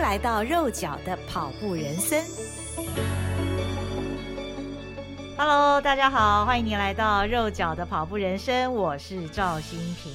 来到肉脚的跑步人生。Hello，大家好，欢迎您来到肉脚的跑步人生，我是赵新平。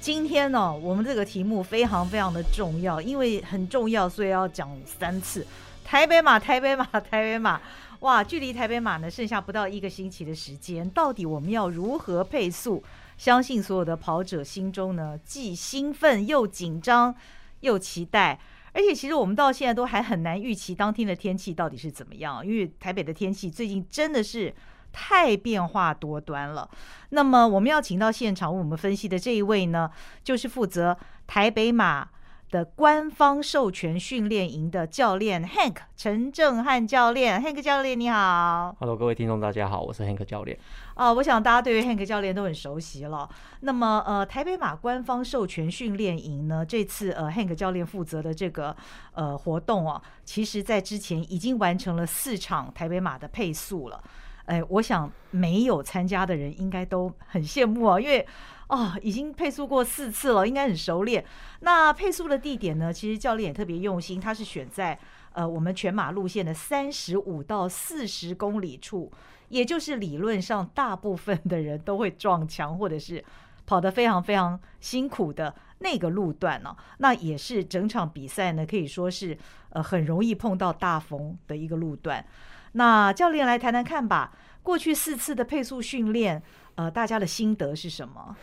今天呢，我们这个题目非常非常的重要，因为很重要，所以要讲三次。台北马，台北马，台北马，哇，距离台北马呢剩下不到一个星期的时间，到底我们要如何配速？相信所有的跑者心中呢，既兴奋又紧张又期待。而且其实我们到现在都还很难预期当天的天气到底是怎么样，因为台北的天气最近真的是太变化多端了。那么我们要请到现场为我们分析的这一位呢，就是负责台北马的官方授权训练营的教练 Hank 陈正汉教练，Hank 教练你好，Hello，各位听众大家好，我是 Hank 教练。啊，我想大家对于 Hank 教练都很熟悉了。那么呃，台北马官方授权训练营呢，这次呃 Hank 教练负责的这个呃活动啊，其实在之前已经完成了四场台北马的配速了。哎，我想没有参加的人应该都很羡慕啊，因为。哦，已经配速过四次了，应该很熟练。那配速的地点呢？其实教练也特别用心，他是选在呃我们全马路线的三十五到四十公里处，也就是理论上大部分的人都会撞墙或者是跑得非常非常辛苦的那个路段呢、哦。那也是整场比赛呢，可以说是呃很容易碰到大风的一个路段。那教练来谈谈看吧，过去四次的配速训练。呃，大家的心得是什么？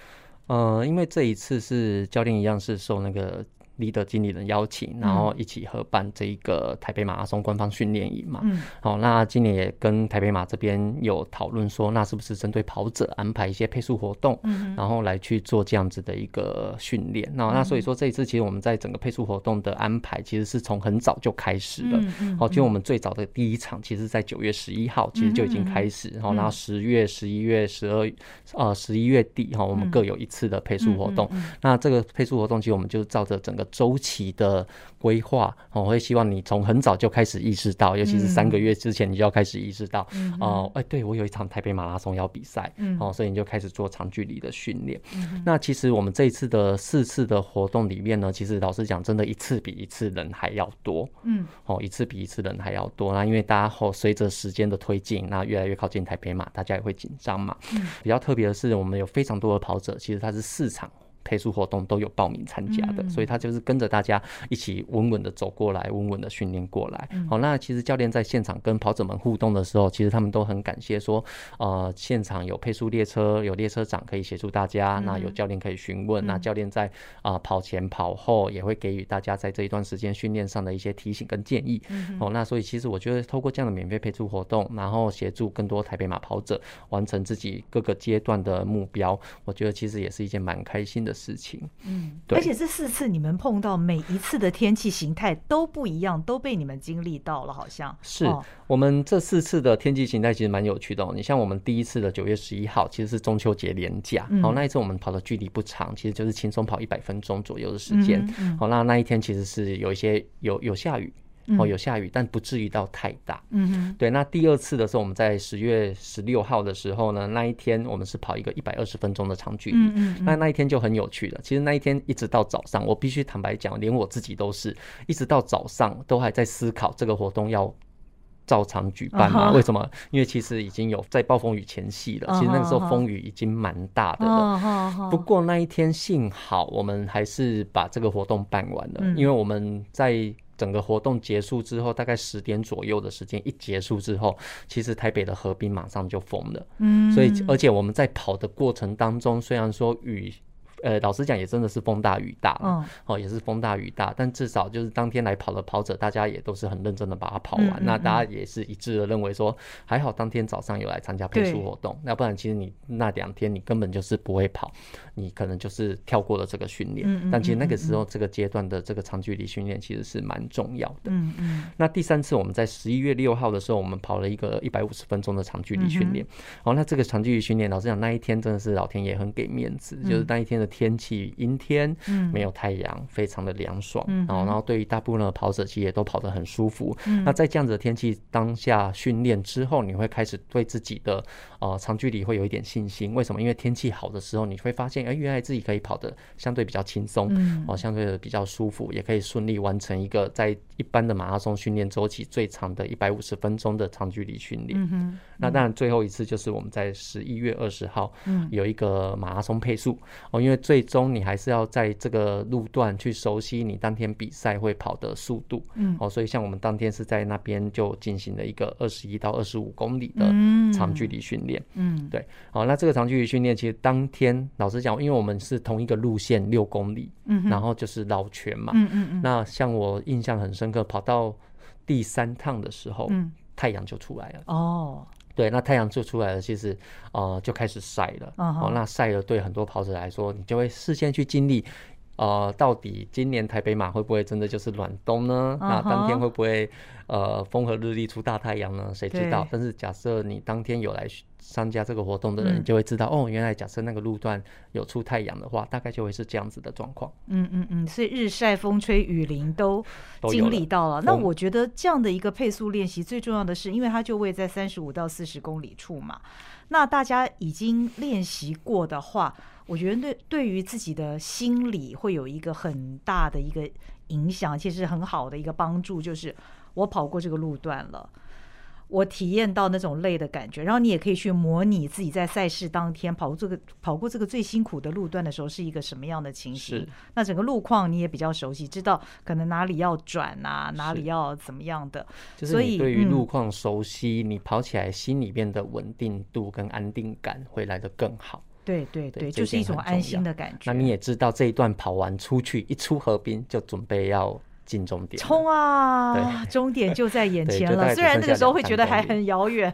呃，因为这一次是教练一样是受那个。Leader 经理人邀请，然后一起合办这一个台北马拉松官方训练营嘛。嗯。好，那今年也跟台北马这边有讨论说，那是不是针对跑者安排一些配速活动，嗯，然后来去做这样子的一个训练。那那所以说这一次其实我们在整个配速活动的安排，其实是从很早就开始了。嗯。好，就我们最早的第一场，其实在九月十一号，其实就已经开始。然后，然后十月、十一月、十二呃十一月底哈，我们各有一次的配速活动。那这个配速活动，其实我们就照着整个。周期的规划，我会希望你从很早就开始意识到，尤其是三个月之前，你就要开始意识到，哦、嗯呃，哎，对我有一场台北马拉松要比赛，哦、嗯，所以你就开始做长距离的训练、嗯。那其实我们这一次的四次的活动里面呢，其实老实讲，真的一次比一次人还要多，嗯，哦，一次比一次人还要多。那因为大家后随着时间的推进，那越来越靠近台北马，大家也会紧张嘛。嗯，比较特别的是，我们有非常多的跑者，其实他是四场。配速活动都有报名参加的，所以他就是跟着大家一起稳稳的走过来，稳稳的训练过来。好，那其实教练在现场跟跑者们互动的时候，其实他们都很感谢说，呃，现场有配速列车，有列车长可以协助大家，那有教练可以询问，那教练在啊跑前跑后也会给予大家在这一段时间训练上的一些提醒跟建议。哦，那所以其实我觉得透过这样的免费配速活动，然后协助更多台北马跑者完成自己各个阶段的目标，我觉得其实也是一件蛮开心的事情，嗯，对，而且这四次你们碰到每一次的天气形态都不一样，都被你们经历到了，好像。是我们这四次的天气形态其实蛮有趣的哦。你像我们第一次的九月十一号，其实是中秋节连假，好，那一次我们跑的距离不长，其实就是轻松跑一百分钟左右的时间，好，那那一天其实是有一些有有下雨。哦，有下雨，但不至于到太大。嗯哼，对。那第二次的时候，我们在十月十六号的时候呢，那一天我们是跑一个一百二十分钟的长距离。嗯嗯。那那一天就很有趣了。其实那一天一直到早上，我必须坦白讲，连我自己都是一直到早上都还在思考这个活动要照常举办吗？为什么？因为其实已经有在暴风雨前夕了。其实那个时候风雨已经蛮大的了。不过那一天幸好我们还是把这个活动办完了，因为我们在。整个活动结束之后，大概十点左右的时间一结束之后，其实台北的河滨马上就封了。嗯，所以而且我们在跑的过程当中，虽然说雨。呃，老实讲也真的是风大雨大，哦，也是风大雨大，但至少就是当天来跑的跑者，大家也都是很认真的把它跑完。那大家也是一致的认为说，还好当天早上有来参加配速活动，要不然其实你那两天你根本就是不会跑，你可能就是跳过了这个训练。但其实那个时候这个阶段的这个长距离训练其实是蛮重要的。嗯嗯。那第三次我们在十一月六号的时候，我们跑了一个一百五十分钟的长距离训练。哦，那这个长距离训练，老实讲那一天真的是老天爷很给面子，就是那一天的。天气阴天，嗯，没有太阳，非常的凉爽，嗯，然后然后对于大部分的跑者其实也都跑得很舒服。嗯，那在这样子的天气当下训练之后，你会开始对自己的呃长距离会有一点信心。为什么？因为天气好的时候，你会发现，哎，原来自己可以跑得相对比较轻松，嗯，哦，相对的比较舒服，也可以顺利完成一个在一般的马拉松训练周期最长的一百五十分钟的长距离训练。嗯哼，那当然最后一次就是我们在十一月二十号，嗯，有一个马拉松配速哦，因为最终你还是要在这个路段去熟悉你当天比赛会跑的速度，嗯，哦，所以像我们当天是在那边就进行了一个二十一到二十五公里的长距离训练，嗯，对，好，那这个长距离训练其实当天老实讲，因为我们是同一个路线六公里，嗯，然后就是绕圈嘛，嗯嗯嗯，那像我印象很深刻，跑到第三趟的时候，嗯，太阳就出来了，哦。对，那太阳就出来了，其实，呃，就开始晒了。Uh huh. 哦，那晒了对很多跑者来说，你就会事先去经历，呃，到底今年台北马会不会真的就是暖冬呢？Uh huh. 那当天会不会？呃，风和日丽出大太阳呢？谁知道？但是假设你当天有来参加这个活动的人，就会知道哦，原来假设那个路段有出太阳的话，大概就会是这样子的状况。嗯嗯嗯，所以日晒风吹雨淋都经历到了。了那我觉得这样的一个配速练习，最重要的是，因为它就位在三十五到四十公里处嘛。那大家已经练习过的话，我觉得对对于自己的心理会有一个很大的一个影响，其实很好的一个帮助，就是。我跑过这个路段了，我体验到那种累的感觉。然后你也可以去模拟自己在赛事当天跑过这个跑过这个最辛苦的路段的时候是一个什么样的情形。那整个路况你也比较熟悉，知道可能哪里要转啊，哪里要怎么样的。所以对于路况熟悉，嗯、你跑起来心里面的稳定度跟安定感会来得更好。对对对，就是一种安心的感觉。那你也知道这一段跑完出去，一出河滨就准备要。进终点，冲啊！对终点就在眼前了。虽然那个时候会觉得还很遥远。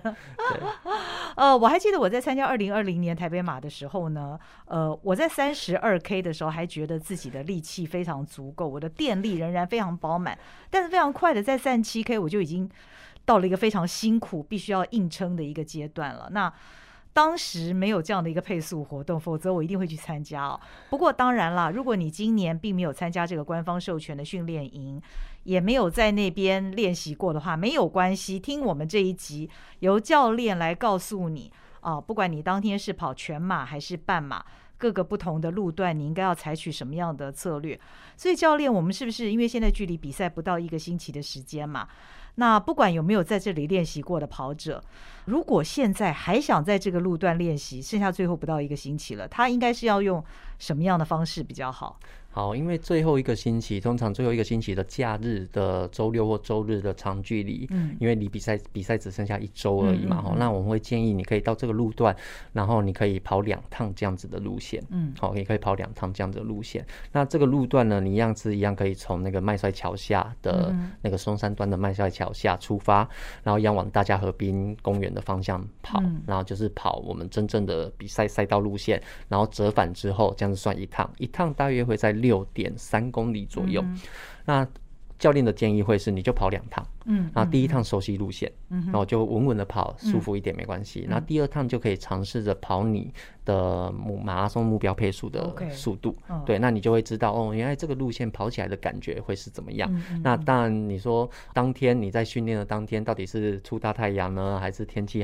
呃，我还记得我在参加二零二零年台北马的时候呢，呃，我在三十二 K 的时候还觉得自己的力气非常足够，我的电力仍然非常饱满。但是非常快的在三十七 K 我就已经到了一个非常辛苦、必须要硬撑的一个阶段了。那当时没有这样的一个配速活动，否则我一定会去参加哦。不过当然了，如果你今年并没有参加这个官方授权的训练营，也没有在那边练习过的话，没有关系。听我们这一集，由教练来告诉你啊，不管你当天是跑全马还是半马，各个不同的路段，你应该要采取什么样的策略。所以教练，我们是不是因为现在距离比赛不到一个星期的时间嘛？那不管有没有在这里练习过的跑者，如果现在还想在这个路段练习，剩下最后不到一个星期了，他应该是要用什么样的方式比较好？好，因为最后一个星期，通常最后一个星期的假日的周六或周日的长距离，嗯，因为离比赛比赛只剩下一周而已嘛，哈、嗯，那我们会建议你可以到这个路段，然后你可以跑两趟这样子的路线，嗯，好，也可以跑两趟这样子的路线。那这个路段呢，你一样是一样可以从那个麦帅桥下的那个松山端的麦帅桥下出发，然后一样往大家河滨公园的方向跑，嗯、然后就是跑我们真正的比赛赛道路线，然后折返之后这样子算一趟，一趟大约会在。六点三公里左右，嗯、那教练的建议会是，你就跑两趟，嗯，然后第一趟熟悉路线，嗯，然后就稳稳的跑，舒服一点没关系。那、嗯、第二趟就可以尝试着跑你的马拉松目标配速的速度。对，那你就会知道哦，原来这个路线跑起来的感觉会是怎么样。嗯、那当然，你说当天你在训练的当天，到底是出大太阳呢，还是天气？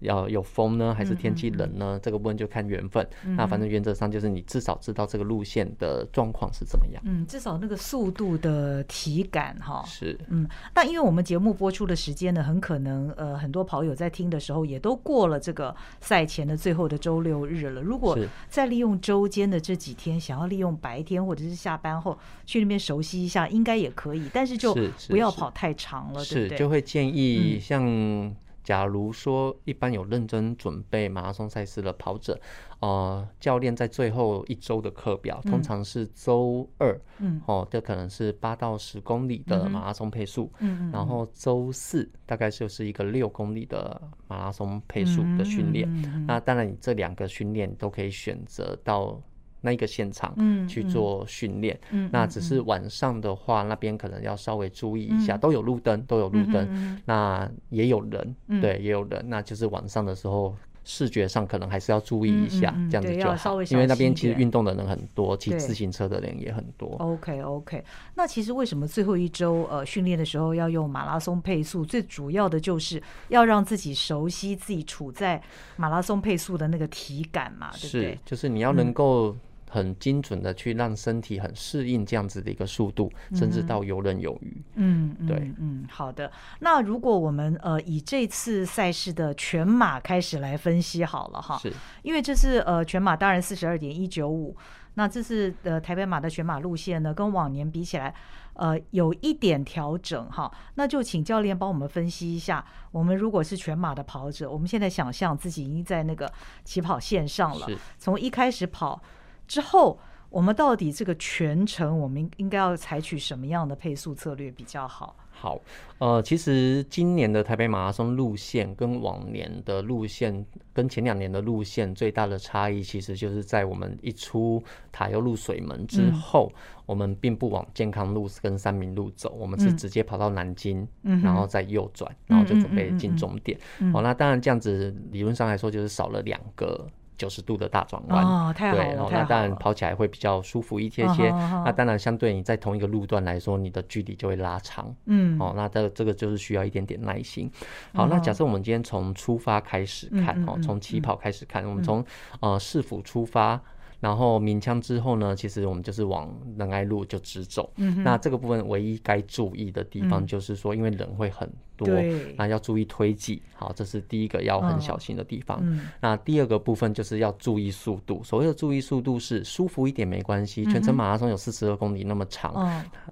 要有风呢，还是天气冷呢？嗯嗯嗯，这个部分就看缘分。那反正原则上就是你至少知道这个路线的状况是怎么样。嗯，至少那个速度的体感哈。是。嗯，那因为我们节目播出的时间呢，很可能呃很多跑友在听的时候也都过了这个赛前的最后的周六日了。如果再利用周间的这几天，想要利用白天或者是下班后去那边熟悉一下，应该也可以。但是就不要跑太长了，对不对？是，就会建议像。假如说一般有认真准备马拉松赛事的跑者，呃，教练在最后一周的课表通常是周二，嗯，哦，这可能是八到十公里的马拉松配速，嗯，然后周四大概就是一个六公里的马拉松配速的训练。那当然，你这两个训练都可以选择到。那一个现场去做训练，嗯嗯、那只是晚上的话，那边可能要稍微注意一下，嗯、都有路灯，都有路灯，嗯、那也有人，嗯、对，也有人，那就是晚上的时候视觉上可能还是要注意一下，嗯嗯嗯这样子就好。因为那边其实运动的人很多，骑自行车的人也很多。OK OK，那其实为什么最后一周呃训练的时候要用马拉松配速？最主要的就是要让自己熟悉自己处在马拉松配速的那个体感嘛，对不对？是，就是你要能够。很精准的去让身体很适应这样子的一个速度，嗯、甚至到游刃有余。嗯，对，嗯，嗯，好的。那如果我们呃以这次赛事的全马开始来分析好了哈，是，因为这是呃全马，当然四十二点一九五，那这是呃台北马的全马路线呢，跟往年比起来，呃有一点调整哈。那就请教练帮我们分析一下，我们如果是全马的跑者，我们现在想象自己已经在那个起跑线上了，从一开始跑。之后，我们到底这个全程，我们应该要采取什么样的配速策略比较好？好，呃，其实今年的台北马拉松路线跟往年的路线，跟前两年的路线最大的差异，其实就是在我们一出塔悠路水门之后，嗯、我们并不往健康路跟三民路走，我们是直接跑到南京，嗯、然后再右转，然后就准备进终点。好，那当然这样子理论上来说，就是少了两个。九十度的大转弯，哦，太好了，对，然后那当然跑起来会比较舒服一些些。那当然，相对你在同一个路段来说，你的距离就会拉长。嗯，哦，那这这个就是需要一点点耐心。好，那假设我们今天从出发开始看，哦，从起跑开始看，我们从呃市府出发。然后鸣枪之后呢，其实我们就是往仁爱路就直走。嗯，那这个部分唯一该注意的地方就是说，因为人会很多，那要注意推挤。好，这是第一个要很小心的地方。嗯，那第二个部分就是要注意速度。所谓的注意速度是舒服一点没关系。全程马拉松有四十二公里那么长，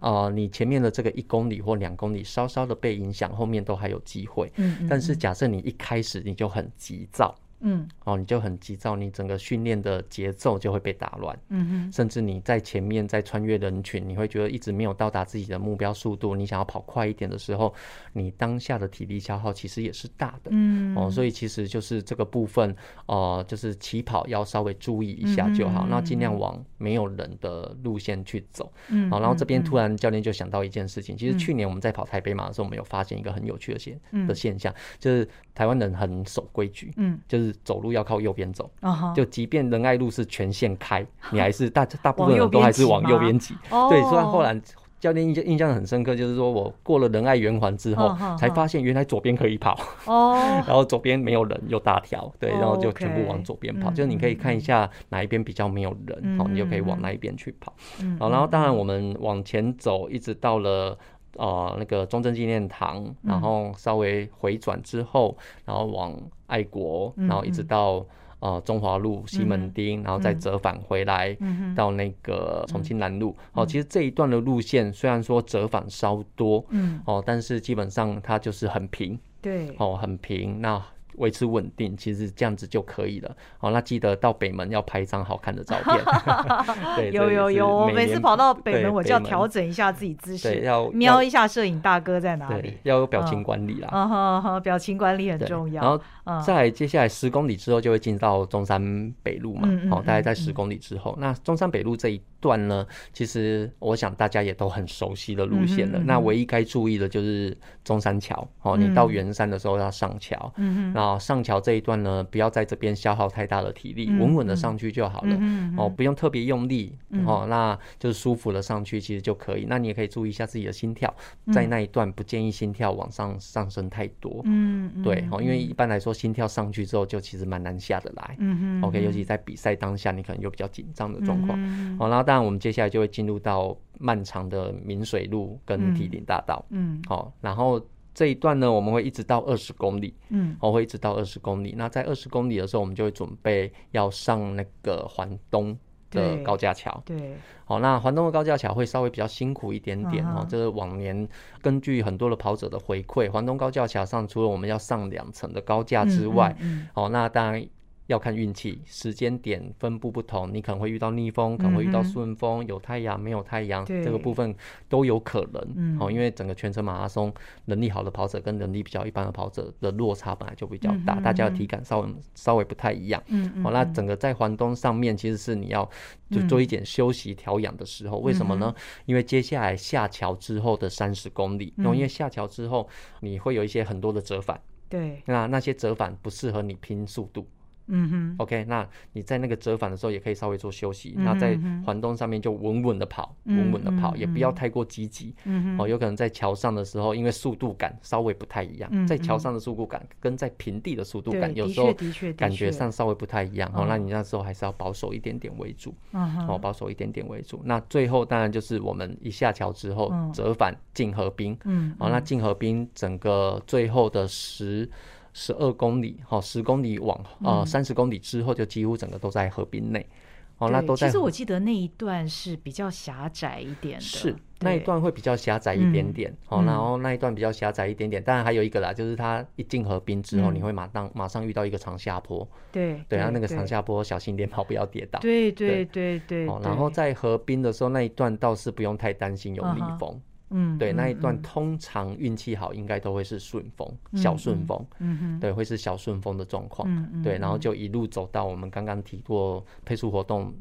哦、呃，你前面的这个一公里或两公里稍稍的被影响，后面都还有机会。嗯，但是假设你一开始你就很急躁。嗯，哦，你就很急躁，你整个训练的节奏就会被打乱。嗯哼，甚至你在前面在穿越人群，你会觉得一直没有到达自己的目标速度。你想要跑快一点的时候，你当下的体力消耗其实也是大的。嗯，哦，所以其实就是这个部分，呃，就是起跑要稍微注意一下就好，那尽量往没有人的路线去走。嗯，好，然后这边突然教练就想到一件事情，其实去年我们在跑台北马的时候，我们有发现一个很有趣的现的现象，就是台湾人很守规矩。嗯，就是。走路要靠右边走，uh huh. 就即便仁爱路是全线开，你还是大大部分人都还是往右边挤。Oh. 对，所以后来教练印象印象很深刻，就是说我过了仁爱圆环之后，uh huh. 才发现原来左边可以跑。哦，uh. 然后左边没有人又大条，对，然后就全部往左边跑。Uh. 就是你可以看一下哪一边比较没有人，好、uh. 你就可以往那一边去跑。嗯、uh，好、然后当然我们往前走，一直到了。呃，那个中正纪念堂，然后稍微回转之后，然后往爱国，然后一直到呃中华路西门町，然后再折返回来到那个重庆南路。哦，其实这一段的路线虽然说折返稍多，嗯，哦，但是基本上它就是很平，对，哦，很平。那维持稳定，其实这样子就可以了。好，那记得到北门要拍一张好看的照片。对，有有有，我每次跑到北门，我就要调整一下自己姿势，要瞄一下摄影大哥在哪里。要有表情管理啦。嗯哼哼，表情管理很重要。然后在接下来十公里之后就会进到中山北路嘛。好，大概在十公里之后，那中山北路这一段呢，其实我想大家也都很熟悉的路线了。那唯一该注意的就是中山桥。哦，你到圆山的时候要上桥。嗯然后，上桥这一段呢，不要在这边消耗太大的体力，稳稳的上去就好了。嗯哦，不用特别用力，哦，那就是舒服的上去，其实就可以。那你也可以注意一下自己的心跳，在那一段不建议心跳往上上升太多。嗯，对，哦，因为一般来说心跳上去之后就其实蛮难下得来。嗯 OK，尤其在比赛当下，你可能有比较紧张的状况。哦，然后当然我们接下来就会进入到漫长的明水路跟堤顶大道。嗯，好，然后。这一段呢，我们会一直到二十公里，嗯，我会一直到二十公里。那在二十公里的时候，我们就会准备要上那个环东的高架桥，对，好，那环东的高架桥会稍微比较辛苦一点点哦。这是往年根据很多的跑者的回馈，环东高架桥上除了我们要上两层的高架之外，嗯，好，那当然。要看运气，时间点分布不同，你可能会遇到逆风，可能会遇到顺风，有太阳没有太阳，这个部分都有可能。好，因为整个全程马拉松，能力好的跑者跟能力比较一般的跑者的落差本来就比较大，大家的体感稍微稍微不太一样。好，那整个在环东上面，其实是你要就做一点休息调养的时候，为什么呢？因为接下来下桥之后的三十公里，因为下桥之后你会有一些很多的折返，对，那那些折返不适合你拼速度。嗯哼，OK，那你在那个折返的时候也可以稍微做休息。嗯、那在环东上面就稳稳的跑，稳稳的跑，也不要太过积极。嗯哦，有可能在桥上的时候，因为速度感稍微不太一样，嗯、在桥上的速度感跟在平地的速度感有时候感觉上稍微不太一样。哦，那你那时候还是要保守一点点为主。嗯哦，保守一点点为主。那最后当然就是我们一下桥之后折返进河滨。嗯。哦，那进河滨整个最后的十。十二公里，哈，十公里往呃三十公里之后，就几乎整个都在河滨内，哦，那都在。其实我记得那一段是比较狭窄一点的，是那一段会比较狭窄一点点，哦，然后那一段比较狭窄一点点，当然还有一个啦，就是它一进河滨之后，你会马上马上遇到一个长下坡，对对，然后那个长下坡小心点跑，不要跌倒，对对对对。哦，然后在河滨的时候那一段倒是不用太担心有逆风。嗯，对，那一段通常运气好，应该都会是顺风，小顺风，嗯哼，对，会是小顺风的状况，嗯，对，然后就一路走到我们刚刚提过配速活动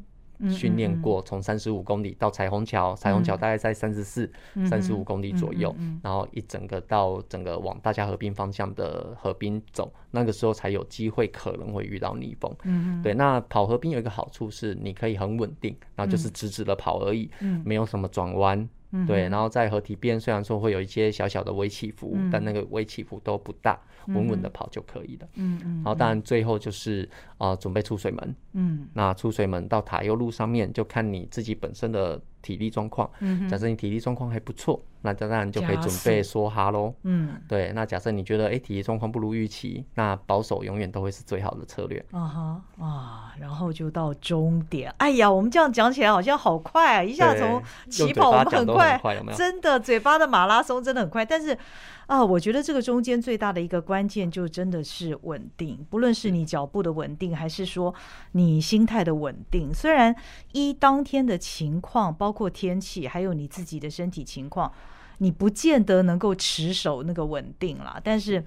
训练过，从三十五公里到彩虹桥，彩虹桥大概在三十四、三十五公里左右，然后一整个到整个往大家河滨方向的河滨走，那个时候才有机会可能会遇到逆风，嗯，对，那跑河滨有一个好处是你可以很稳定，然后就是直直的跑而已，嗯，没有什么转弯。对，然后在河堤边，虽然说会有一些小小的微起伏，嗯、但那个微起伏都不大，稳稳的跑就可以了。嗯嗯。然后当然最后就是啊、呃，准备出水门。嗯。那出水门到塔悠路上面，就看你自己本身的。体力状况，嗯假设你体力状况还不错，那当然就可以准备梭哈喽。嗯，对。那假设你觉得哎，体力状况不如预期，那保守永远都会是最好的策略。啊哈啊，然后就到终点。哎呀，我们这样讲起来好像好快啊！一下从起跑我们很快，真的嘴巴的马拉松真的很快，但是。啊，我觉得这个中间最大的一个关键就真的是稳定，不论是你脚步的稳定，还是说你心态的稳定。虽然一当天的情况，包括天气，还有你自己的身体情况，你不见得能够持守那个稳定啦，但是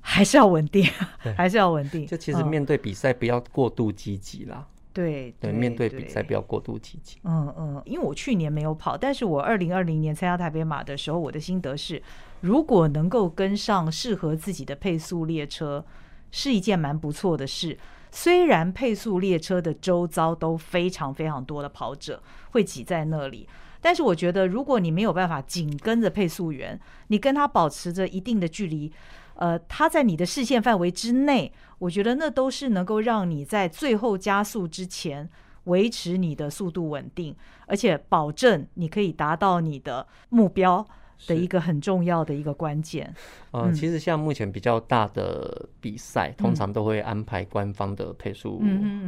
还是要稳定，还是要稳定。就其实面对比赛，不要过度积极啦。对对，面对比赛不要过度积极。嗯嗯，因为我去年没有跑，但是我二零二零年参加台北马的时候，我的心得是，如果能够跟上适合自己的配速列车，是一件蛮不错的事。虽然配速列车的周遭都非常非常多的跑者会挤在那里，但是我觉得，如果你没有办法紧跟着配速员，你跟他保持着一定的距离。呃，他在你的视线范围之内，我觉得那都是能够让你在最后加速之前维持你的速度稳定，而且保证你可以达到你的目标的一个很重要的一个关键。呃，嗯、其实像目前比较大的比赛，通常都会安排官方的配速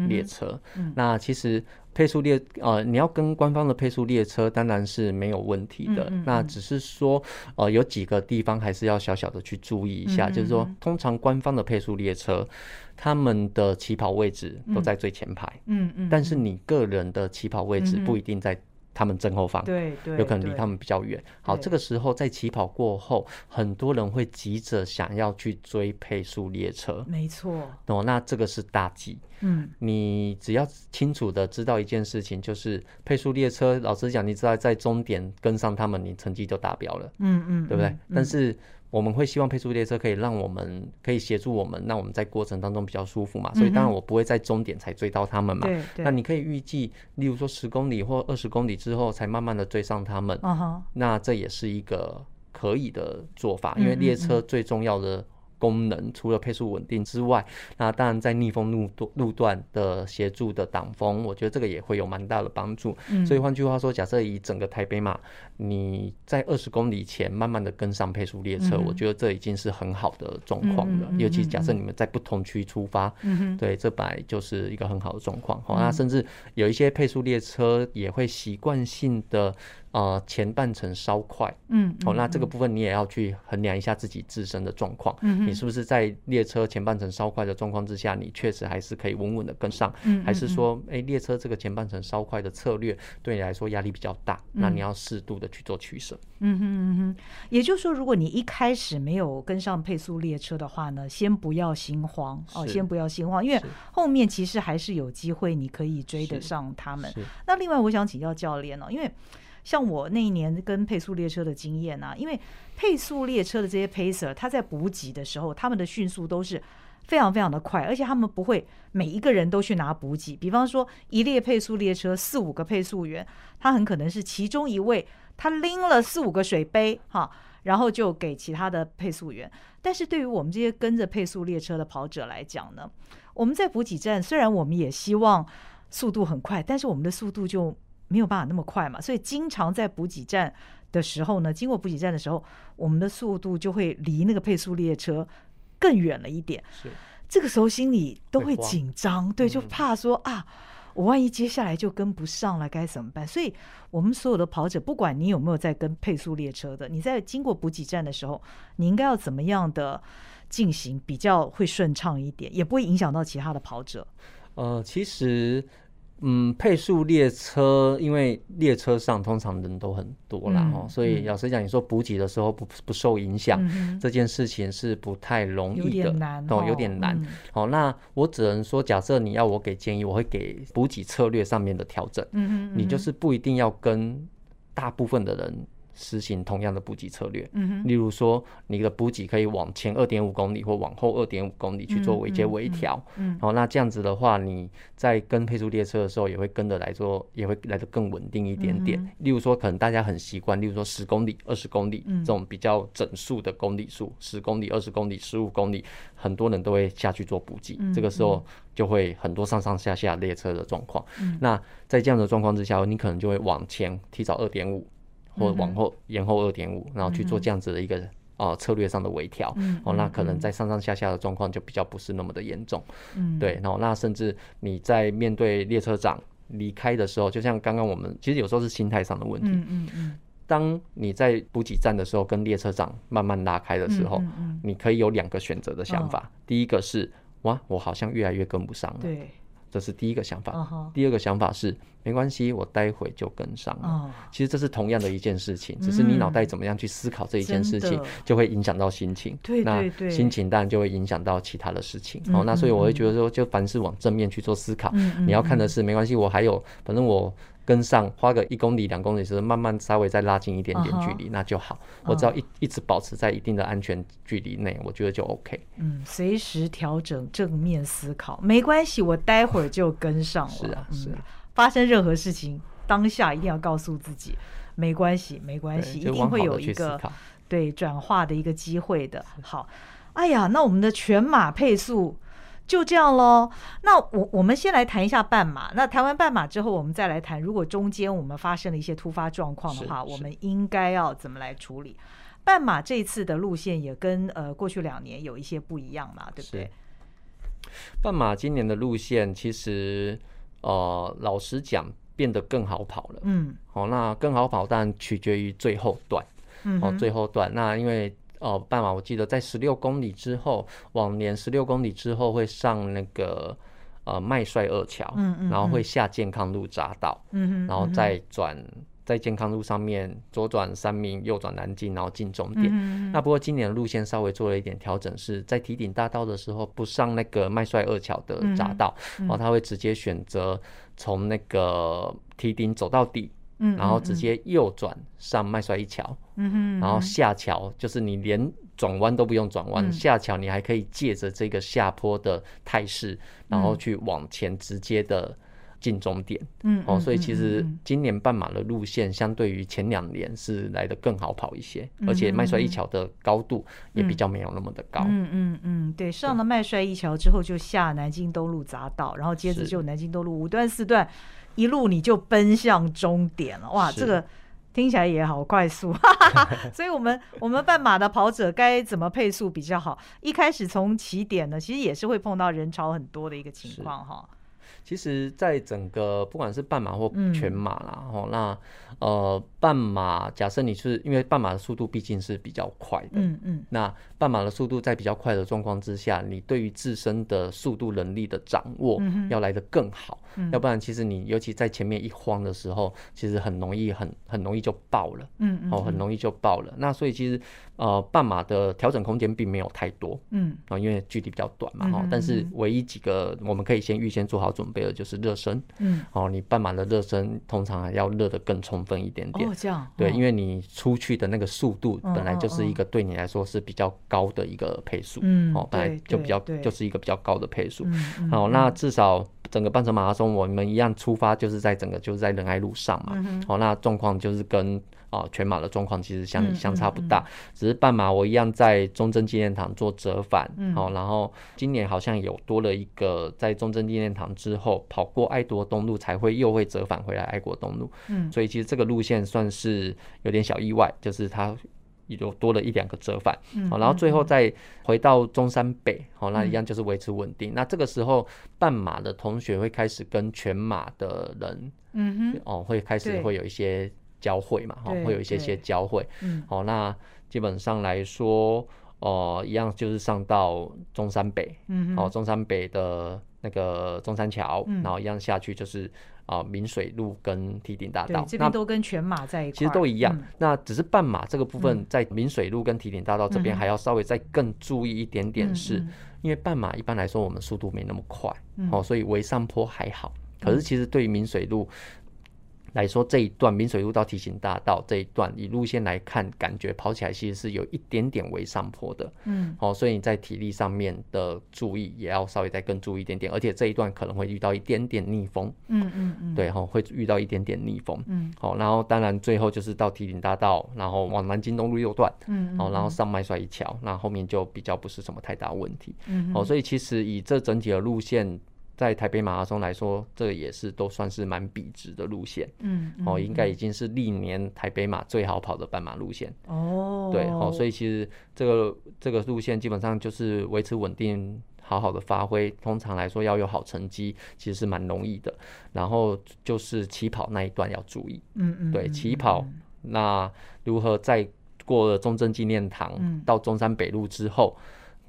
列车。嗯嗯嗯、那其实。配速列呃，你要跟官方的配速列车当然是没有问题的。嗯嗯嗯，那只是说呃，有几个地方还是要小小的去注意一下，就是说，通常官方的配速列车，他们的起跑位置都在最前排。嗯，嗯。但是你个人的起跑位置不一定在。他们正后方，对对，有可能离他们比较远。好，这个时候在起跑过后，很多人会急着想要去追配速列车，没错。哦，那这个是大忌。嗯，你只要清楚的知道一件事情，就是配速列车，老实讲，你知道在终点跟上他们，你成绩就达标了。嗯嗯，对不对？但是。我们会希望配速列车可以让我们可以协助我们，让我们在过程当中比较舒服嘛。所以当然我不会在终点才追到他们嘛。那你可以预计，例如说十公里或二十公里之后才慢慢的追上他们。那这也是一个可以的做法，因为列车最重要的。功能除了配速稳定之外，那当然在逆风路路段的协助的挡风，我觉得这个也会有蛮大的帮助。嗯、所以换句话说，假设以整个台北马，你在二十公里前慢慢的跟上配速列车，嗯、我觉得这已经是很好的状况了。嗯、尤其假设你们在不同区出发，嗯、对，这本来就是一个很好的状况。好、嗯，那甚至有一些配速列车也会习惯性的。呃，前半程稍快，嗯，好、哦，那这个部分你也要去衡量一下自己自身的状况，嗯哼，你是不是在列车前半程稍快的状况之下，你确实还是可以稳稳的跟上，嗯，还是说，哎，列车这个前半程稍快的策略对你来说压力比较大，嗯、那你要适度的去做取舍，嗯哼嗯哼，也就是说，如果你一开始没有跟上配速列车的话呢，先不要心慌哦，先不要心慌，因为后面其实还是有机会你可以追得上他们。那另外，我想请教教练呢、哦，因为。像我那一年跟配速列车的经验啊，因为配速列车的这些 pacer，他在补给的时候，他们的迅速都是非常非常的快，而且他们不会每一个人都去拿补给。比方说，一列配速列车四五个配速员，他很可能是其中一位，他拎了四五个水杯哈，然后就给其他的配速员。但是对于我们这些跟着配速列车的跑者来讲呢，我们在补给站虽然我们也希望速度很快，但是我们的速度就没有办法那么快嘛，所以经常在补给站的时候呢，经过补给站的时候，我们的速度就会离那个配速列车更远了一点。是，这个时候心里都会紧张，对，就怕说啊，我万一接下来就跟不上了，该怎么办？所以，我们所有的跑者，不管你有没有在跟配速列车的，你在经过补给站的时候，你应该要怎么样的进行比较会顺畅一点，也不会影响到其他的跑者。呃，其实。嗯，配速列车，因为列车上通常人都很多啦，哦、嗯，所以老实讲，你说补给的时候不不受影响，嗯，这件事情是不太容易的，有点难哦，有点难。哦、嗯，那我只能说，假设你要我给建议，我会给补给策略上面的调整。嗯嗯，你就是不一定要跟大部分的人。实行同样的补给策略，嗯，例如说，你的补给可以往前二点五公里或往后二点五公里去做微接微调，嗯，好，那这样子的话，你在跟配速列车的时候，也会跟着来做，也会来的更稳定一点点。例如说，可能大家很习惯，例如说十公里、二十公里这种比较整数的公里数，十公里、二十公里、十五公里，很多人都会下去做补给，这个时候就会很多上上下下列车的状况。那在这样的状况之下，你可能就会往前提早二点五。或往后延后二点五，然后去做这样子的一个啊、呃、策略上的微调，嗯，哦，那可能在上上下下的状况就比较不是那么的严重，嗯，对，然后那甚至你在面对列车长离开的时候，就像刚刚我们其实有时候是心态上的问题，嗯嗯嗯，当你在补给站的时候跟列车长慢慢拉开的时候，嗯嗯，你可以有两个选择的想法，第一个是哇，我好像越来越跟不上了，对。这是第一个想法，uh. 第二个想法是没关系，我待会就跟上了。Uh. 其实这是同样的一件事情，只是你脑袋怎么样去思考这一件事情，就会影响到心情。对对对，那心情当然就会影响到其他的事情。哦，那所以我会觉得说，就凡事往正面去做思考。嗯，你要看的是没关系，我还有，反正我。跟上，花个一公里、两公里时，慢慢稍微再拉近一点点距离，uh -huh. 那就好。我只要一一直保持在一定的安全距离内，我觉得就 OK。嗯，随时调整，正面思考，没关系，我待会儿就跟上了。是啊，是啊。发生任何事情，当下一定要告诉自己，没关系，没关系，一定会有一个对转化的一个机会的。好，哎呀，那我们的全马配速。就这样喽。那我我们先来谈一下半马。那谈完半马之后，我们再来谈，如果中间我们发生了一些突发状况的话，我们应该要怎么来处理？半马这次的路线也跟呃过去两年有一些不一样嘛，对不对？半马今年的路线其实呃老实讲变得更好跑了。嗯，好，那更好跑，但取决于最后段。嗯，哦，最后段那因为。哦，半马我记得在十六公里之后，往年十六公里之后会上那个呃麦帅二桥，嗯嗯，然后会下健康路匝道，嗯嗯，然后再转在健康路上面左转三民，右转南京，然后进终点。嗯，那不过今年的路线稍微做了一点调整，是在提顶大道的时候不上那个麦帅二桥的匝道，然后他会直接选择从那个提顶走到底。然后直接右转上麦帅一桥，嗯哼，然后下桥就是你连转弯都不用转弯，下桥你还可以借着这个下坡的态势，然后去往前直接的进终点，嗯，哦，所以其实今年半马的路线相对于前两年是来得更好跑一些，而且麦帅一桥的高度也比较没有那么的高，嗯嗯嗯，对，上了麦帅一桥之后就下南京东路匝道，然后接着就南京东路五段四段。一路你就奔向终点了，哇，这个听起来也好快速，所以我们我们半马的跑者该怎么配速比较好？一开始从起点呢，其实也是会碰到人潮很多的一个情况哈。其实，在整个不管是半马或全马啦，哦、嗯，那呃，半马假设你是因为半马的速度毕竟是比较快的，嗯嗯，那半马的速度在比较快的状况之下，你对于自身的速度能力的掌握要来得更好，嗯，要不然其实你尤其在前面一慌的时候，其实很容易很很容易就爆了，嗯嗯，哦，很容易就爆了。那所以其实呃，半马的调整空间并没有太多，嗯，啊，因为距离比较短嘛，哈，但是唯一几个我们可以先预先做好准准备的就是热身。嗯，哦，你半马的热身通常还要热得更充分一点点。哦，这样。对，因为你出去的那个速度本来就是一个对你来说是比较高的一个配速。嗯，哦，本来就比较就是一个比较高的配速。嗯，好，那至少整个半程马拉松我们一样出发就是在整个就是在仁爱路上嘛。嗯，好，那状况就是跟。啊，全马的状况其实相相差不大，嗯。嗯嗯，只是半马我一样在中正纪念堂做折返，好、嗯，然后今年好像有多了一个在中正纪念堂之后跑过爱国东路才会又会折返回来爱国东路，嗯，所以其实这个路线算是有点小意外，就是它有多了一两个折返，嗯，好，然后最后再回到中山北，好，那一样就是维持稳定，嗯。那这个时候半马的同学会开始跟全马的人，嗯哼，哦，会开始会有一些。交汇嘛，哈，会有一些些交汇，嗯，好，那基本上来说，哦、呃，一样就是上到中山北，嗯，好，中山北的那个中山桥，嗯，然后一样下去就是啊、呃、明水路跟堤顶大道，这边都跟全马在一块，其实都一样、嗯，那只是半马这个部分在明水路跟堤顶大道这边还要稍微再更注意一点点是，是、嗯、因为半马一般来说我们速度没那么快，哦、嗯，所以围上坡还好，可是其实对于明水路。来说这一段明水路到提醒大道这一段，以路线来看，感觉跑起来其实是有一点点微上坡的，嗯，好，所以你在体力上面的注意也要稍微再更注意一点点，而且这一段可能会遇到一点点逆风，嗯嗯嗯，对哈，会遇到一点点逆风，嗯，好，然后当然最后就是到提醒大道，然后往南京东路右段，嗯，好，然后上麦帅一桥，那后面就比较不是什么太大问题，嗯，好，所以其实以这整体的路线。在台北马拉松来说，这个也是都算是蛮笔直的路线，嗯，哦，应该已经是历年台北马最好跑的半马路线，哦，对，哦，所以其实这个这个路线基本上就是维持稳定，好好的发挥。通常来说要有好成绩，其实是蛮容易的。然后就是起跑那一段要注意，嗯嗯，对，起跑那如何在过了中正纪念堂到中山北路之后。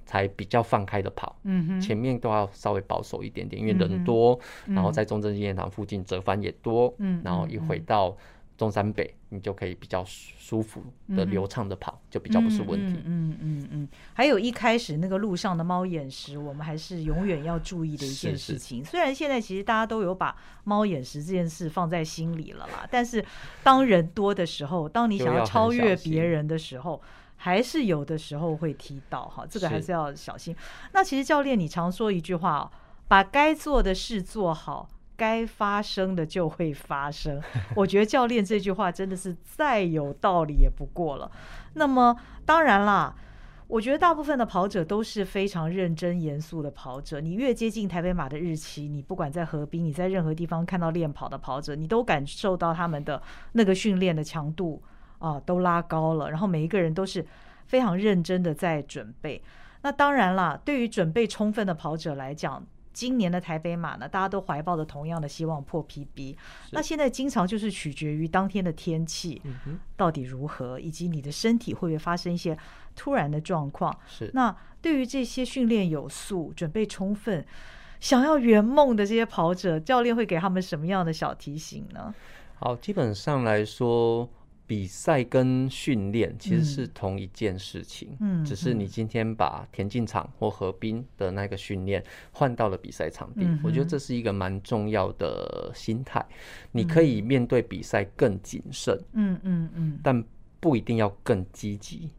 才比较放开的跑，嗯哼，前面都要稍微保守一点点，因为人多，嗯、然后在中正纪念堂附近折返也多，嗯，然后一回到中山北，你就可以比较舒服的流畅的跑，就比较不是问题，嗯嗯嗯，还有一开始那个路上的猫眼石，我们还是永远要注意的一件事情。虽然现在其实大家都有把猫眼石这件事放在心里了啦，但是当人多的时候，当你想要超越别人的时候。还是有的时候会提到哈，这个还是要小心。那其实教练，你常说一句话，把该做的事做好，该发生的就会发生。我觉得教练这句话真的是再有道理也不过了。那么当然啦，我觉得大部分的跑者都是非常认真严肃的跑者。你越接近台北马的日期，你不管在河滨，你在任何地方看到练跑的跑者，你都感受到他们的那个训练的强度。啊，都拉高了，然后每一个人都是非常认真的在准备。那当然啦，对于准备充分的跑者来讲，今年的台北马呢，大家都怀抱着同样的希望破 PB。那现在经常就是取决于当天的天气到底如何，以及你的身体会不会发生一些突然的状况。是。那对于这些训练有素、准备充分、想要圆梦的这些跑者，教练会给他们什么样的小提醒呢？好，基本上来说。比赛跟训练其实是同一件事情，嗯，只是你今天把田径场或河滨的那个训练换到了比赛场地，嗯，我觉得这是一个蛮重要的心态。你可以面对比赛更谨慎，嗯嗯嗯，但不一定要更积极，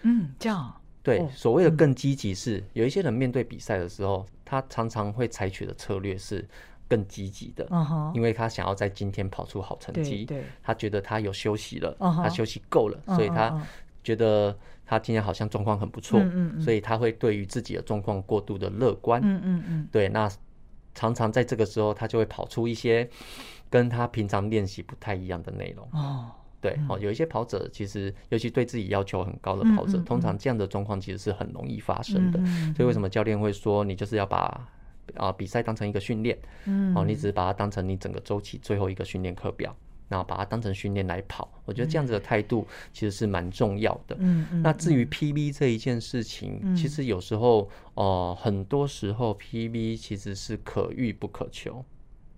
嗯，这样对。所谓的更积极是，有一些人面对比赛的时候，他常常会采取的策略是。更积极的，uh -huh. 因为他想要在今天跑出好成绩，他觉得他有休息了，uh -huh. 他休息够了，uh. 所以他觉得他今天好像状况很不错，uh. 所以他会对于自己的状况过度的乐观，嗯嗯嗯，对，那常常在这个时候，他就会跑出一些跟他平常练习不太一样的内容，哦、uh 对，哦，有一些跑者其实，尤其对自己要求很高的跑者，uh. 通常这样的状况其实是很容易发生的，uh. 所以为什么教练会说你就是要把。啊，比赛当成一个训练，嗯，哦，你只是把它当成你整个周期最后一个训练课表，然后把它当成训练来跑。我觉得这样子的态度其实是蛮重要的。嗯嗯。那至于 PB 这一件事情，嗯，其实有时候，哦，呃，很多时候 PB 其实是可遇不可求。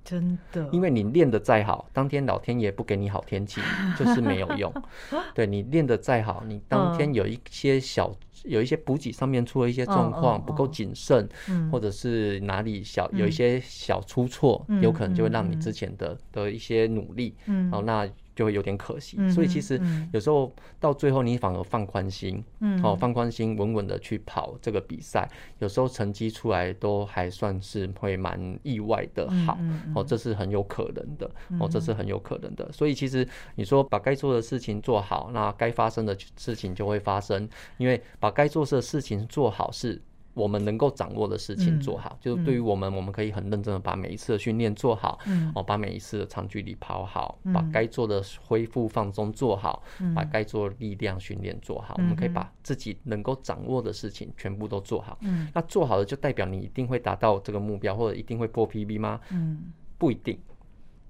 真的，因为你练的再好，当天老天爷不给你好天气，就是没有用。对，你练的再好，你当天有一些小、嗯、有一些补给上面出了一些状况，不够谨慎，或者是哪里小有一些小出错，嗯、有可能就会让你之前的的一些努力，嗯，哦，那。就会有点可惜，所以其实有时候到最后你反而放宽心，嗯，哦，放宽心，稳稳的去跑这个比赛，有时候成绩出来都还算是会蛮意外的好，哦，这是很有可能的，哦，这是很有可能的。所以其实你说把该做的事情做好，那该发生的事情就会发生，因为把该做的事情做好是。我们能够掌握的事情做好，嗯、就是对于我们，我们可以很认真的把每一次的训练做好，嗯、哦，把每一次的长距离跑好，嗯、把该做的恢复放松做好，嗯、把该做的力量训练做好。嗯、我们可以把自己能够掌握的事情全部都做好。嗯、那做好了就代表你一定会达到这个目标，或者一定会破 PB 吗？嗯，不一定。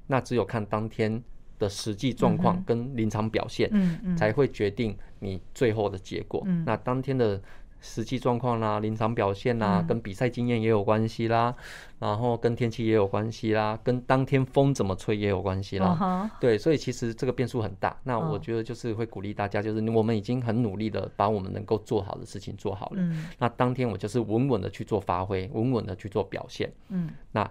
那只有看当天的实际状况跟临场表现，嗯嗯、才会决定你最后的结果。嗯、那当天的。实际状况啦，临场表现啦，跟比赛经验也有关系啦，然后跟天气也有关系啦，跟当天风怎么吹也有关系啦。对，所以其实这个变数很大。那我觉得就是会鼓励大家，就是我们已经很努力的把我们能够做好的事情做好了。那当天我就是稳稳的去做发挥，稳稳的去做表现。嗯，那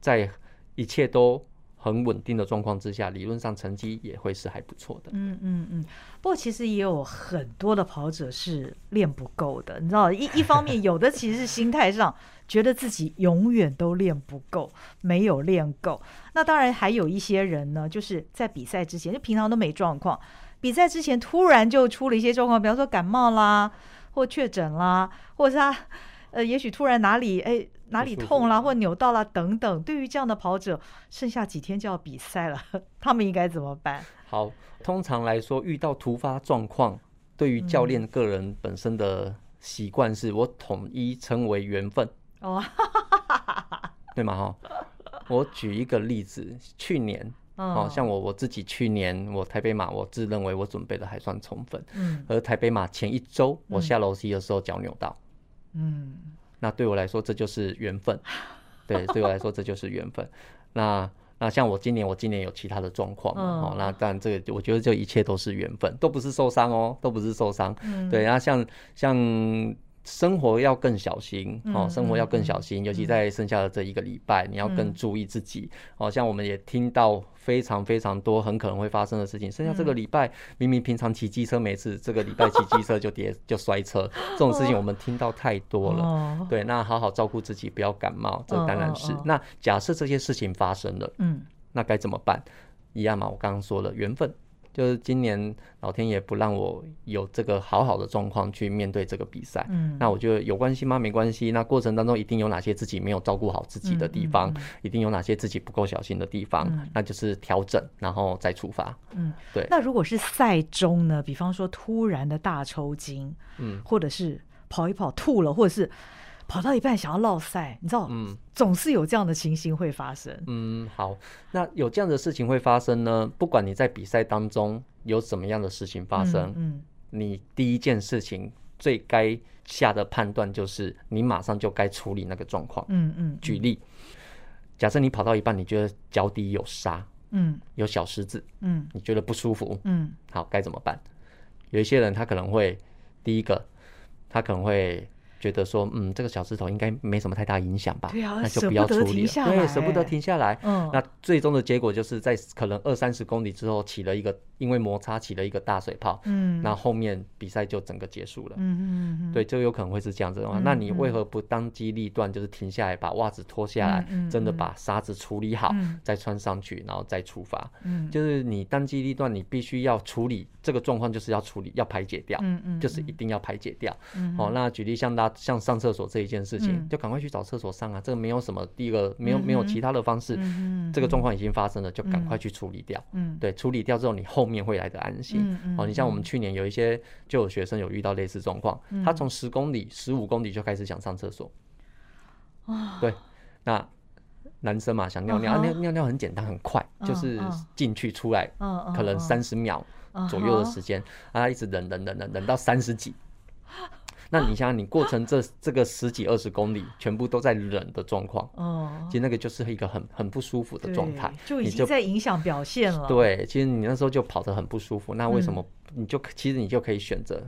在一切都。很稳定的状况之下，理论上成绩也会是还不错的。嗯嗯嗯。不过其实也有很多的跑者是练不够的，你知道，一一方面有的其实是心态上觉得自己永远都练不够，没有练够。那当然还有一些人呢，就是在比赛之前就平常都没状况，比赛之前突然就出了一些状况，比方说感冒啦，或确诊啦，或者是他呃，也许突然哪里哎。哪里痛啦，或扭到啦等等，对于这样的跑者，剩下几天就要比赛了，他们应该怎么办？好，通常来说，遇到突发状况，对于教练个人本身的习惯是，我统一称为缘分。哦，对吗？哈，我举一个例子，去年，哦，像我我自己去年我台北马，我自认为我准备的还算充分，嗯，而台北马前一周，我下楼梯的时候脚扭到，嗯。那对我来说，这就是缘分。对，对我来说，这就是缘分。那那像我今年，我今年有其他的状况哦。那但这个，我觉得这一切都是缘分，都不是受伤哦，都不是受伤。对，然后像像。生活要更小心哦，生活要更小心，尤其在剩下的这一个礼拜，你要更注意自己。哦，像我们也听到非常非常多很可能会发生的事情。剩下这个礼拜，明明平常骑机车没事，这个礼拜骑机车就跌 就摔车，这种事情我们听到太多了。对，那好好照顾自己，不要感冒，这当然是。那假设这些事情发生了，嗯，那该怎么办？一样嘛，我刚刚说了，缘分。就是今年老天爷不让我有这个好好的状况去面对这个比赛，嗯，那我觉得有关系吗？没关系。那过程当中一定有哪些自己没有照顾好自己的地方，一定有哪些自己不够小心的地方，那就是调整，然后再出发。嗯，对。那如果是赛中呢？比方说突然的大抽筋，嗯，或者是跑一跑吐了，或者是。跑到一半想要落赛，你知道，嗯，总是有这样的情形会发生。嗯，好，那有这样的事情会发生呢？不管你在比赛当中有什么样的事情发生，嗯，嗯，你第一件事情最该下的判断就是，你马上就该处理那个状况。嗯。嗯嗯。举例，假设你跑到一半，你觉得脚底有沙，嗯，有小石子，嗯，你觉得不舒服，嗯，好，该怎么办？有一些人他可能会，第一个，他可能会。觉得说，嗯，这个小石头应该没什么太大影响吧？对啊，那就不要处理了。对，舍不得停下来。嗯，那最终的结果就是在可能二三十公里之后起了一个，因为摩擦起了一个大水泡。嗯，那后面比赛就整个结束了。嗯嗯嗯，对，就有可能会是这样子的话，那你为何不当机立断，就是停下来，把袜子脱下来，真的把沙子处理好，再穿上去，然后再出发？嗯，就是你当机立断，你必须要处理这个状况，就是要处理，要排解掉。嗯嗯，就是一定要排解掉。嗯，好，那举例像大。像上厕所这一件事情，嗯、就赶快去找厕所上啊！这个没有什么，第一个没有没有其他的方式，嗯、这个状况已经发生了，就赶快去处理掉。嗯，对，处理掉之后，你后面会来的安心。嗯嗯、哦，你像我们去年有一些就有学生有遇到类似状况，嗯、他从十公里、十五公里就开始想上厕所。哦、对，那男生嘛，想尿尿，尿、uh. 尿尿很简单，很快，就是进去出来，uh. 可能三十秒左右的时间，uh. 啊，一直忍忍忍忍忍到三十几。那你想想，你过程这这个十几二十公里，全部都在冷的状况，哦，其实那个就是一个很很不舒服的状态，就已经在影响表现了。对，其实你那时候就跑得很不舒服，那为什么你就、嗯、其实你就可以选择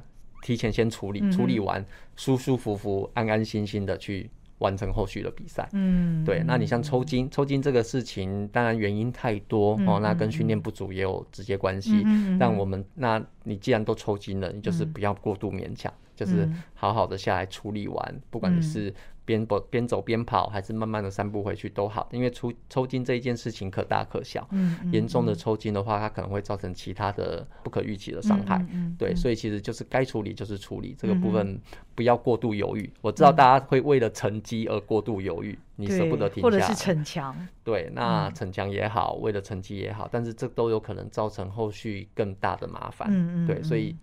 提前先处理，嗯、处理完舒舒服服、安安心心的去。完成后续的比赛，嗯，对，那你像抽筋，抽筋这个事情，当然原因太多、嗯、哦，那跟训练不足也有直接关系。嗯，但我们，那你既然都抽筋了，你就是不要过度勉强，嗯、就是好好的下来处理完，不管你是。边走边走边跑，还是慢慢的散步回去都好，因为抽抽筋这一件事情可大可小。嗯，严、嗯、重的抽筋的话，它可能会造成其他的不可预期的伤害。嗯，嗯对，所以其实就是该处理就是处理，这个部分不要过度犹豫、嗯。我知道大家会为了成绩而过度犹豫、嗯，你舍不得停下，或者是逞强。对，那逞强也好，为了成绩也好，但是这都有可能造成后续更大的麻烦。嗯嗯。对，所以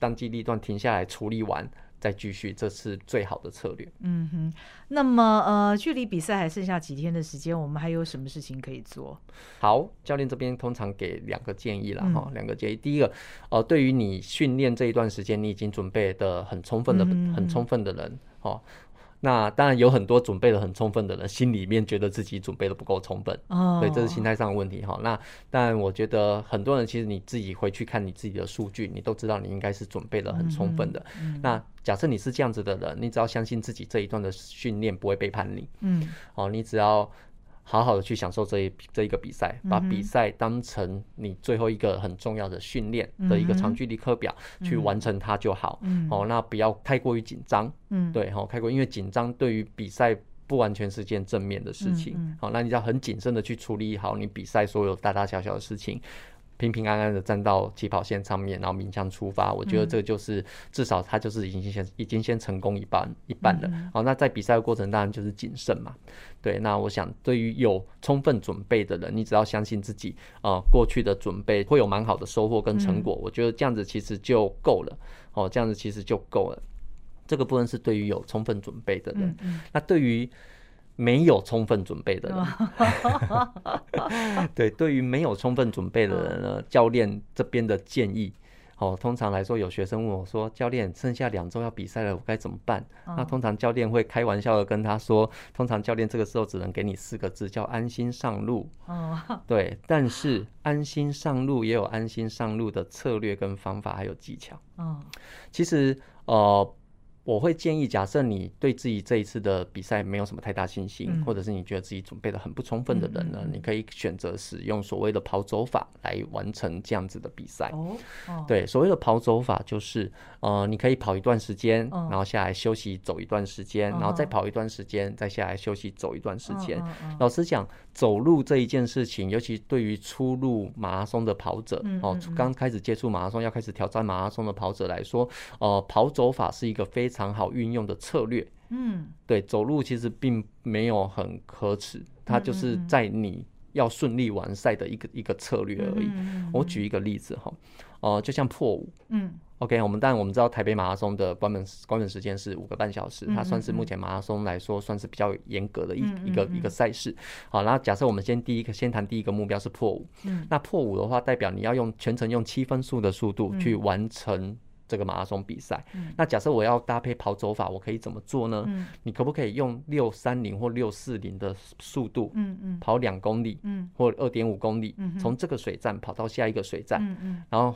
当机立断停下来处理完。再继续，这是最好的策略。嗯哼，那么呃，距离比赛还剩下几天的时间，我们还有什么事情可以做？好，教练这边通常给两个建议了哈，两、嗯、个建议。第一个，呃，对于你训练这一段时间，你已经准备的很充分的、嗯、很充分的人，哦。那当然有很多准备的很充分的人，心里面觉得自己准备的不够充分，哦，所以这是心态上的问题哈。那但我觉得很多人其实你自己回去看你自己的数据，你都知道你应该是准备的很充分的。嗯嗯、那假设你是这样子的人，你只要相信自己这一段的训练不会背叛你，嗯，哦，你只要。好好的去享受这一这一个比赛，把比赛当成你最后一个很重要的训练的一个长距离课表，去完成它就好。嗯，哦，那不要太过于紧张。嗯，对，哦，太过因为紧张对于比赛不完全是件正面的事情。好，那你要很谨慎的去处理好你比赛所有大大小小的事情。平平安安的站到起跑线上面，然后鸣枪出发，我觉得这就是至少他就是已经先已经先成功一半一半了。好，那在比赛的过程当然就是谨慎嘛。对，那我想对于有充分准备的人，你只要相信自己，呃，过去的准备会有蛮好的收获跟成果，我觉得这样子其实就够了。哦，这样子其实就够了。这个部分是对于有充分准备的人。那对于没有充分准备的人，对，对于没有充分准备的人呢，教练这边的建议，哦，通常来说，有学生问我说：“教练，剩下两周要比赛了，我该怎么办？”那通常教练会开玩笑的跟他说：“通常教练这个时候只能给你四个字，叫安心上路。”对，但是安心上路也有安心上路的策略跟方法，还有技巧。其实，呃。我会建议，假设你对自己这一次的比赛没有什么太大信心，嗯、或者是你觉得自己准备的很不充分的人呢，嗯嗯、你可以选择使用所谓的跑走法来完成这样子的比赛。哦哦、对，所谓的跑走法就是，呃，你可以跑一段时间，然后下来休息走一段时间，哦、然后再跑一段时间，再下来休息走一段时间。老实讲，走路这一件事情，尤其对于初入马拉松的跑者，哦，刚开始接触马拉松要开始挑战马拉松的跑者来说，呃，跑走法是一个非常好运用的策略，嗯，对，走路其实并没有很可耻，它就是在你要顺利完赛的一个一个策略而已。我举一个例子哈，呃，就像破五，嗯，OK，我们当然我们知道台北马拉松的关门关门时间是五个半小时，它算是目前马拉松来说算是比较严格的一一个一个赛事。好，那假设我们先第一个先谈第一个目标是破五，那破五的话代表你要用全程用七分速的速度去完成。这个马拉松比赛，嗯，那假设我要搭配跑走法，我可以怎么做呢？嗯，你可不可以用六三零或六四零的速度，嗯嗯，跑两公里，嗯，或二点五公里，嗯，从这个水站跑到下一个水站，嗯嗯，然后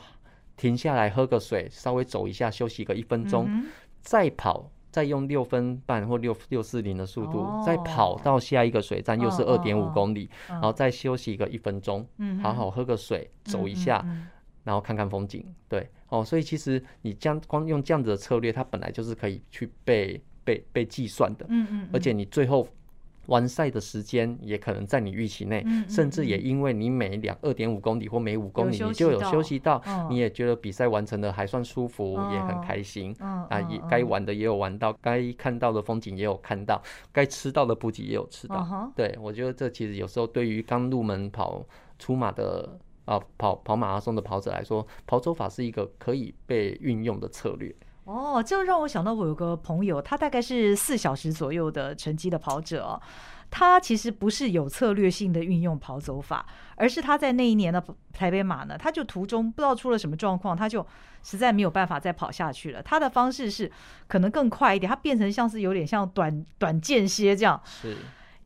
停下来喝个水，稍微走一下，休息个一分钟，嗯，再跑，再用六分半或六六四零的速度，哦，再跑到下一个水站，又是二点五公里，然后再休息个一分钟，嗯，好好喝个水，走一下。然后看看风景，对。哦，所以其实你这样光用这样子的策略，它本来就是可以去被被被计算的，嗯，嗯嗯，而且你最后完赛的时间也可能在你预期内，嗯嗯嗯，甚至也因为你每两二点五公里或每五公里你就有休息到，哦，你也觉得比赛完成的还算舒服，哦，也很开心，哦，啊，也该玩的也有玩到，该看到的风景也有看到，该吃到的补给也有吃到，哦，对，我觉得这其实有时候对于刚入门跑出马的。啊，跑跑马拉松的跑者来说，跑走法是一个可以被运用的策略。哦，这让我想到我有个朋友，他大概是四小时左右的成绩的跑者哦。他其实不是有策略性的运用跑走法，而是他在那一年的台北马呢，他就途中不知道出了什么状况，他就实在没有办法再跑下去了。他的方式是可能更快一点，他变成像是有点像短短间歇这样，是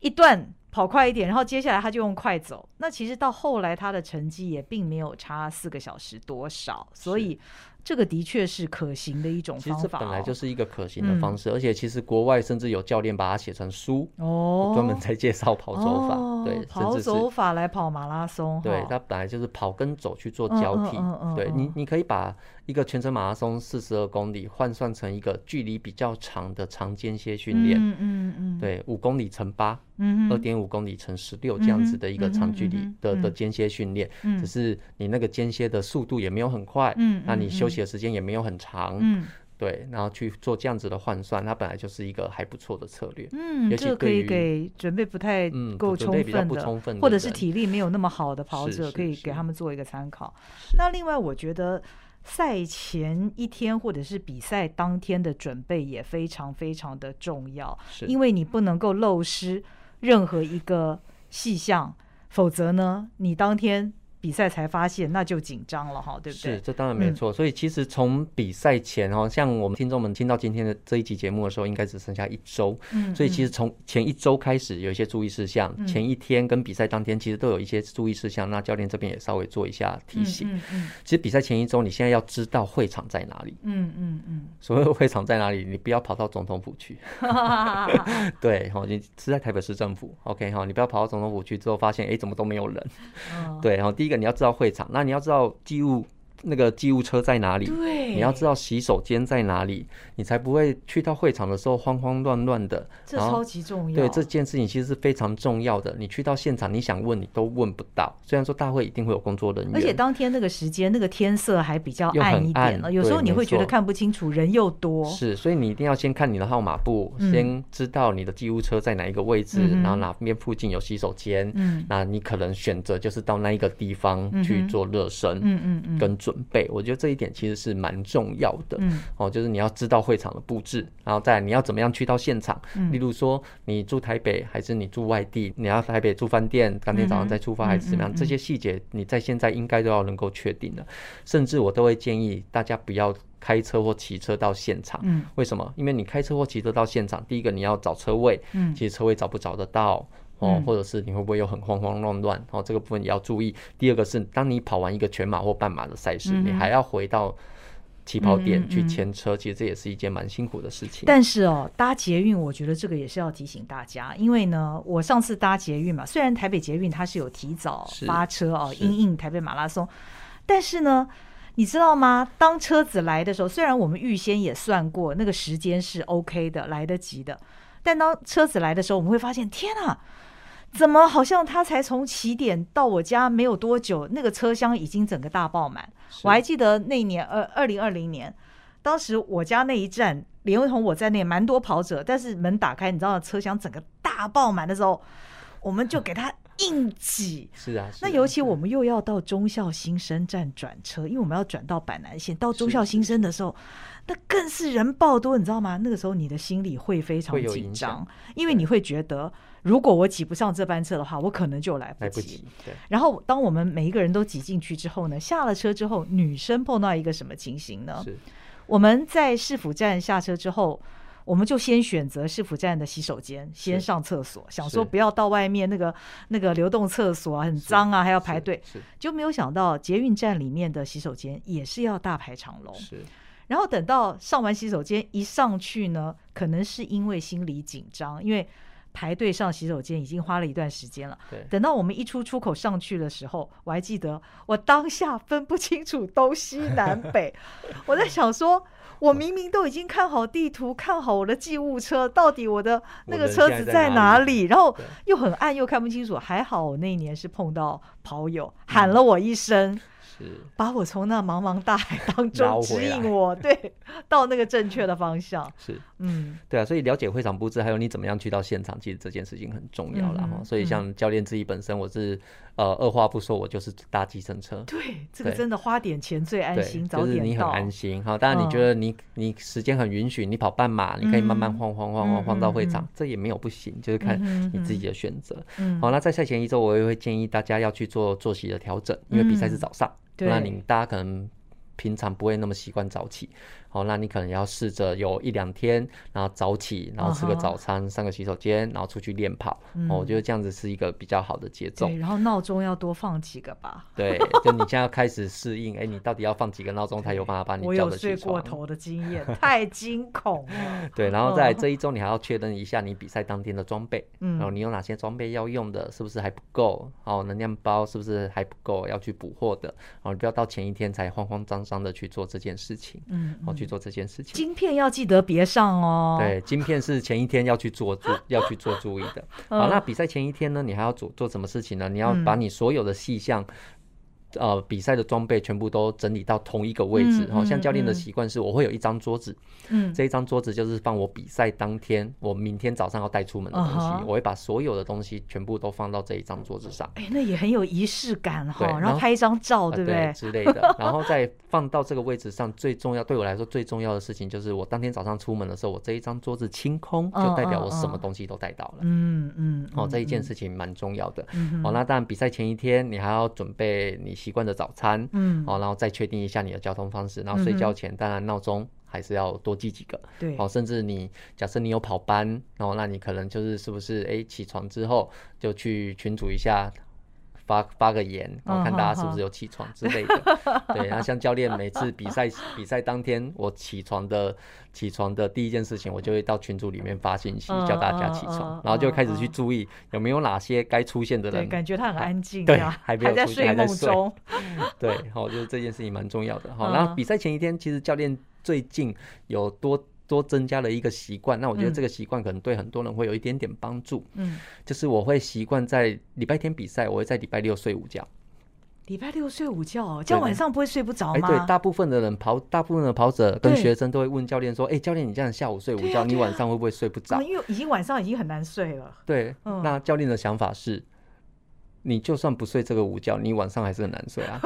一段跑快一点，然后接下来他就用快走。那其实到后来他的成绩也并没有差四个小时多少，所以。这个的确是可行的一种方法，哦。其实本来就是一个可行的方式，嗯、而且其实国外甚至有教练把它写成书，哦，专门在介绍跑走法。哦、对，跑走法来跑马拉松。对，它本来就是跑跟走去做交替。嗯嗯嗯嗯、对你，你可以把一个全程马拉松四十二公里换算成一个距离比较长的长间歇训练。嗯嗯嗯。对，五公里乘八。二点五公里乘十六这样子的一个长距离的的间歇训练，只是你那个间歇的速度也没有很快，嗯那你休息的时间也没有很长，嗯对，然后去做这样子的换算，它本来就是一个还不错的策略。嗯，这个可以给准备不太够充分的，或者是体力没有那么好的跑者，可以给他们做一个参考。那另外，我觉得。赛前一天或者是比赛当天的准备也非常非常的重要，因为你不能够漏失任何一个细项，否则呢，你当天。比赛才发现，那就紧张了哈，对不对？是，这当然没错。嗯、所以其实从比赛前哦，像我们听众们听到今天的这一集节目的时候，应该只剩下一周。嗯。所以其实从前一周开始有一些注意事项，嗯、前一天跟比赛当天其实都有一些注意事项。那教练这边也稍微做一下提醒。嗯嗯，嗯。其实比赛前一周，你现在要知道会场在哪里。嗯嗯嗯。所谓会场在哪里？你不要跑到总统府去。对，好，你是在台北市政府。OK，哈，你不要跑到总统府去之后发现，哎，怎么都没有人。哦、对，然后第一个。你要知道会场，那你要知道机务。那个机务车在哪里？对，你要知道洗手间在哪里，你才不会去到会场的时候慌慌乱乱的。这超级重要。对，这件事情其实是非常重要的。你去到现场，你想问你都问不到。虽然说大会一定会有工作人员，而且当天那个时间，那个天色还比较暗一点了，有时候你会觉得看不清楚，人又多。是，所以你一定要先看你的号码布，先知道你的机务车在哪一个位置，然后哪边附近有洗手间。嗯，那你可能选择就是到那一个地方去做热身，嗯嗯嗯，跟准备。我觉得这一点其实是蛮重要的，嗯，哦，就是你要知道会场的布置，然后再你要怎么样去到现场，嗯，例如说你住台北还是你住外地，你要台北住饭店，当天早上再出发还是怎么样，这些细节你在现在应该都要能够确定的，甚至我都会建议大家不要开车或骑车到现场，嗯，为什么？因为你开车或骑车到现场，第一个你要找车位，嗯，其实车位找不找得到。哦，或者是你会不会有很慌慌乱乱？哦，这个部分也要注意。第二个是，当你跑完一个全马或半马的赛事，嗯、你还要回到起跑点去牵车，嗯嗯，其实这也是一件蛮辛苦的事情。但是哦，搭捷运，我觉得这个也是要提醒大家，因为呢，我上次搭捷运嘛，虽然台北捷运它是有提早发车哦，因应台北马拉松，但是呢，你知道吗？当车子来的时候，虽然我们预先也算过那个时间是 OK 的，来得及的，但当车子来的时候，我们会发现，天哪！怎么好像他才从起点到我家没有多久，那个车厢已经整个大爆满。我还记得那一年，呃，二零二零年，当时我家那一站，连同我在内蛮多跑者，但是门打开，你知道车厢整个大爆满的时候，我们就给他硬挤。是啊，那尤其我们又要到忠孝新生站转车，因为我们要转到板南线，到忠孝新生的时候，那更是人爆多，你知道吗？那个时候你的心里会非常紧张，因为你会觉得。如果我挤不上这班车的话，我可能就来不及。不及。对。然后，当我们每一个人都挤进去之后呢，下了车之后，女生碰到一个什么情形呢？是。我们在市府站下车之后，我们就先选择市府站的洗手间，先上厕所，想说不要到外面那个那个流动厕所啊，很脏啊，还要排队。就没有想到捷运站里面的洗手间也是要大排长龙。是。然后等到上完洗手间一上去呢，可能是因为心里紧张，因为。排队上洗手间已经花了一段时间了。对，等到我们一出出口上去的时候，我还记得我当下分不清楚东西南北。我在想说，我明明都已经看好地图，看好我的寄物车，到底我的那个车子在哪里？然后又很暗，又看不清楚。还好我那一年是碰到跑友，喊了我一声。是。把我从那茫茫大海当中指引我，对，到那个正确的方向。是，嗯，对啊，所以了解会场布置，还有你怎么样去到现场，其实这件事情很重要了哈。嗯、所以像教练自己本身，我是呃二话不说，我就是搭计程车。对，这个真的花点钱最安心，早点到。就是你很安心。好，当然你觉得你、嗯、你时间很允许，你跑半马，你可以慢慢晃晃晃晃晃到会场，嗯、这也没有不行，就是看你自己的选择。嗯，好，那在赛前一周，我也会建议大家要去做作息的调整，因为比赛是早上，嗯、那你大家可能平常不会那么习惯早起。好，那你可能要试着有一两天，然后早起，然后吃个早餐，上个洗手间，然后出去练跑。哦，我觉得这样子是一个比较好的节奏。对，然后闹钟要多放几个吧。对，就你现在要开始适应，哎，你到底要放几个闹钟才有办法把你叫得起床？我有睡过头的经验，太惊恐了。对，然后在这一周，你还要确认一下你比赛当天的装备，然后你有哪些装备要用的，是不是还不够？哦，能量包是不是还不够？要去补货的。哦，你不要到前一天才慌慌张张的去做这件事情。嗯，哦，去做这件事情。晶片要记得别上哦。对，晶片是前一天要去做注 要去做注意的。好，那比赛前一天呢，你还要做做什么事情呢？你要把你所有的细项。呃，比赛的装备全部都整理到同一个位置。好、嗯嗯嗯、像教练的习惯是，我会有一张桌子，嗯，这一张桌子就是放我比赛当天，我明天早上要带出门的东西，嗯、我会把所有的东西全部都放到这一张桌子上。哎、欸，那也很有仪式感哈。然后拍一张照，对不对？之类的，然后再放到这个位置上。最重要，对我来说最重要的事情就是，我当天早上出门的时候，我这一张桌子清空，就代表我什么东西都带到了。嗯嗯。哦，这一件事情蛮重要的。嗯。哦，那当然，比赛前一天你还要准备你习惯的早餐。嗯，好，然后再确定一下你的交通方式，然后睡觉前当然闹钟还是要多记几个，对，好，甚至你假设你有跑班，然后那你可能就是是不是哎起床之后就去群组一下。发发个言，然后看大家是不是有起床之类的。Oh, oh, oh. 对，然后像教练每次比赛比赛当天，我起床的起床的第一件事情，我就会到群组里面发信息叫大家起床，然后就开始去注意有没有哪些该出现的人。对，感觉他很安静，对，还没有出现，还在睡梦中。对，好，就是这件事情蛮重要的。好，然后比赛前一天，其实教练最近有多。多增加了一个习惯，那我觉得这个习惯可能对很多人会有一点点帮助。嗯，就是我会习惯在礼拜天比赛，我会在礼拜六睡午觉。礼拜六睡午觉，这样晚上不会睡不着吗？哎，对，大部分的人跑，大部分的跑者跟学生都会问教练说：“哎，教练，你这样下午睡午觉，你晚上会不会睡不着？”因为已经晚上已经很难睡了。对，那教练的想法是，你就算不睡这个午觉，你晚上还是很难睡啊。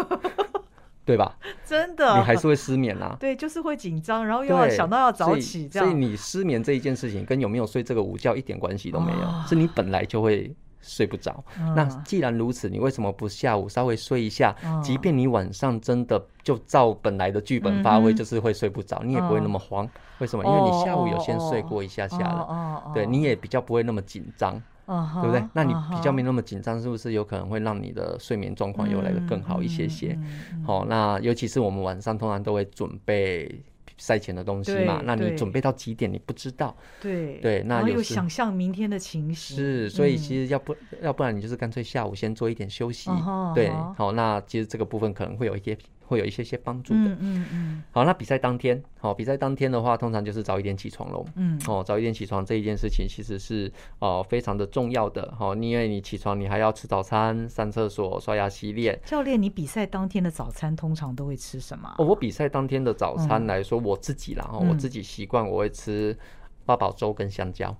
对吧？真的，你还是会失眠啊。对，就是会紧张，然后又要想到要早起，这样。所以你失眠这一件事情跟有没有睡这个午觉一点关系都没有，哦、是你本来就会睡不着。嗯、那既然如此，你为什么不下午稍微睡一下？嗯、即便你晚上真的就照本来的剧本发挥，就是会睡不着，嗯、你也不会那么慌。嗯、为什么？因为你下午有先睡过一下下了，哦哦、对，你也比较不会那么紧张。Uh huh, 对不对？那你比较没那么紧张，是不是有可能会让你的睡眠状况又来的更好一些些？好、那尤其是我们晚上通常都会准备赛前的东西嘛，那你准备到几点你不知道？对对，那有想象明天的情形。是，所以其实要不、嗯、要不然你就是干脆下午先做一点休息。Uh 对，好、uh 那其实这个部分可能会有一些。会有一些些帮助的。嗯嗯嗯。好，那比赛当天，好，比赛当天的话，通常就是早一点起床喽。嗯。哦，早一点起床这一件事情其实是哦非常的重要的。好，因为你起床，你还要吃早餐、上厕所、刷牙、洗脸。教练，你比赛当天的早餐通常都会吃什么？哦，我比赛当天的早餐来说，我自己啦，我自己习惯我会吃八宝粥跟香蕉。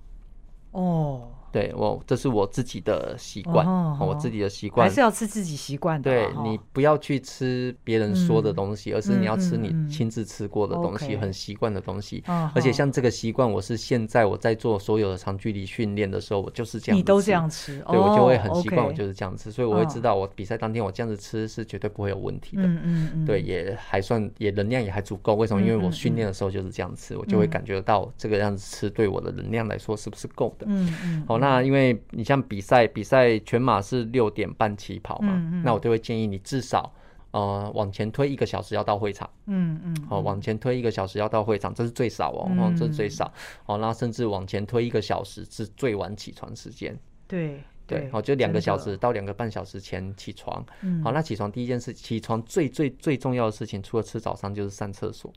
哦。对我，这是我自己的习惯，哦我自己的习惯还是要吃自己习惯的。对，你不要去吃别人说的东西，而是你要吃你亲自吃过的东西，很习惯的东西。而且像这个习惯，我是现在我在做所有的长距离训练的时候，我就是这样。你都这样吃，对，我就会很习惯，我就是这样吃，所以我会知道我比赛当天我这样子吃是绝对不会有问题的。嗯嗯嗯。对，也还算也能量也还足够。为什么？因为我训练的时候就是这样吃，我就会感觉到这个样子吃对我的能量来说是不是够的。嗯嗯。好，那因为你像比赛，比赛全马是六点半起跑嘛，嗯嗯、那我就会建议你至少呃往前推一个小时要到会场，嗯嗯，好、往前推一个小时要到会场，这是最少哦，这是最少，哦，那甚至往前推一个小时是最晚起床时间，对对，好、哦，就两个小时到两个半小时前起床，好那起床第一件事，起床最最最重要的事情，除了吃早餐就是上厕所。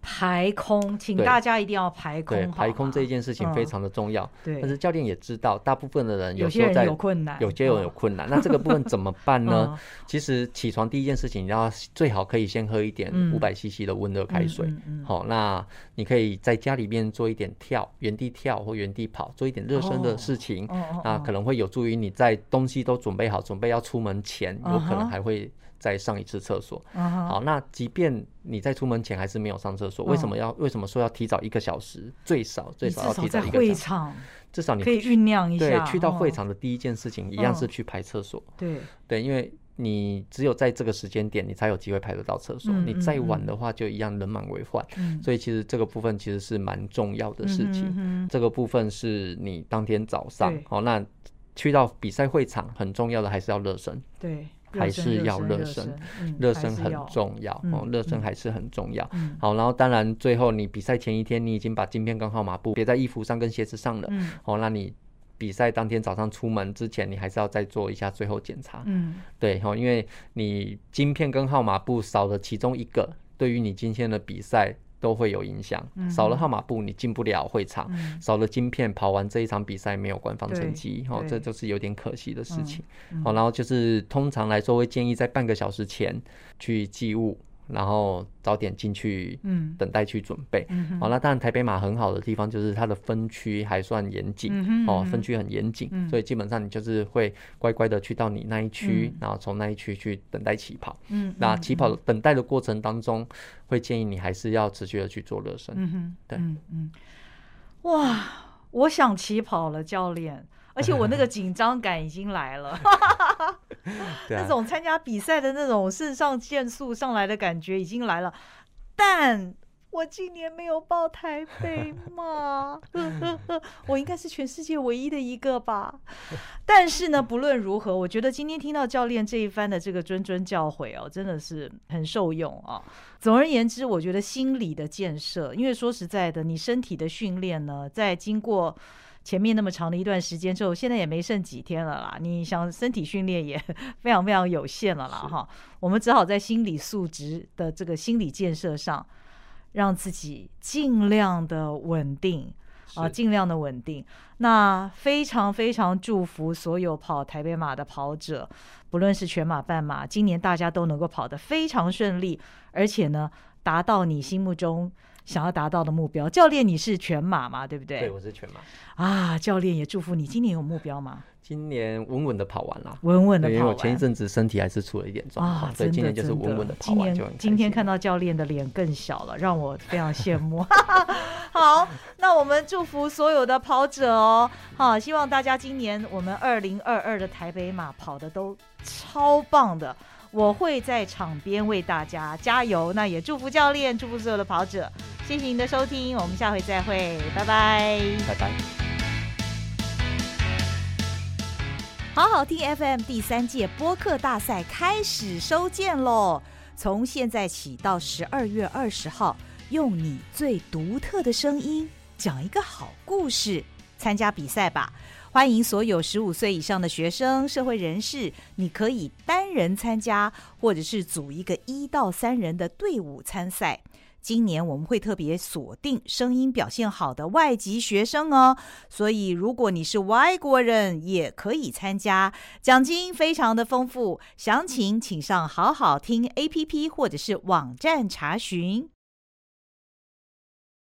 排空，请大家一定要排空。对，排空这一件事情非常的重要。对，但是教练也知道，大部分的人有些人有困难，有些人有困难。那这个部分怎么办呢？其实起床第一件事情，你要最好可以先喝一点五百 CC 的温热开水。好，那你可以在家里面做一点跳，原地跳或原地跑，做一点热身的事情。那可能会有助于你在东西都准备好，准备要出门前，有可能还会。再上一次厕所，uh. 好，那即便你在出门前还是没有上厕所，为什么要？为什么说要提早一个小时？最少最少要提早一个小时。会场，至少你可以酝酿一下。对，去到会场的第一件事情一样是去排厕所。对、uh 因为你只有在这个时间点，你才有机会排得到厕所。Uh. 你再晚的话，就一样人满为患。Uh. 所以其实这个部分其实是蛮重要的事情。Uh. 这个部分是你当天早上，好、uh 那去到比赛会场很重要的还是要热身。对、uh。还是要热身，热身很重要哦，热身还是很重要。好，然后当然最后你比赛前一天，你已经把晶片跟号码布别在衣服上跟鞋子上了。哦，那你比赛当天早上出门之前，你还是要再做一下最后检查。嗯，对，因为你晶片跟号码布少了其中一个，对于你今天的比赛。都会有影响，少了号码布你进不了会场，嗯、少了晶片跑完这一场比赛没有官方成绩，哦，这就是有点可惜的事情。哦，然后就是通常来说会建议在半个小时前去寄物。然后早点进去，嗯，等待去准备。嗯，好，那当然台北马很好的地方就是它的分区还算严谨，嗯、哦，分区很严谨，嗯、所以基本上你就是会乖乖的去到你那一区，嗯、然后从那一区去等待起跑。嗯，那起跑等待的过程当中，会建议你还是要持续的去做热身。嗯哼，对，嗯嗯，哇，我想起跑了，教练。而且我那个紧张感已经来了，那种参加比赛的那种肾上腺素上来的感觉已经来了，但我今年没有报台北嘛，我应该是全世界唯一的一个吧。但是呢，不论如何，我觉得今天听到教练这一番的这个谆谆教诲哦，真的是很受用啊。总而言之，我觉得心理的建设，因为说实在的，你身体的训练呢，在经过。前面那么长的一段时间之后，现在也没剩几天了啦。你想身体训练也 非常非常有限了啦，哈。我们只好在心理素质的这个心理建设上，让自己尽量的稳定啊，尽量的稳定。那非常非常祝福所有跑台北马的跑者，不论是全马、半马，今年大家都能够跑得非常顺利，而且呢，达到你心目中。想要达到的目标，教练你是全马嘛？对不对？对，我是全马啊！教练也祝福你，今年有目标吗？今年稳稳的跑完了，稳稳的跑完。因为我前一阵子身体还是出了一点状况，啊、所以今年就是稳稳的跑完就很开心。今天看到教练的脸更小了，让我非常羡慕。好，那我们祝福所有的跑者哦，好，希望大家今年我们二零二二的台北马跑的都超棒的。我会在场边为大家加油，那也祝福教练，祝福所有的跑者。谢谢您的收听，我们下回再会，拜拜，拜拜。好好听 FM 第三届播客大赛开始收件喽！从现在起到十二月二十号，用你最独特的声音讲一个好故事，参加比赛吧。欢迎所有十五岁以上的学生、社会人士，你可以单人参加，或者是组一个一到三人的队伍参赛。今年我们会特别锁定声音表现好的外籍学生哦，所以如果你是外国人，也可以参加，奖金非常的丰富。详情请上好好听 APP 或者是网站查询。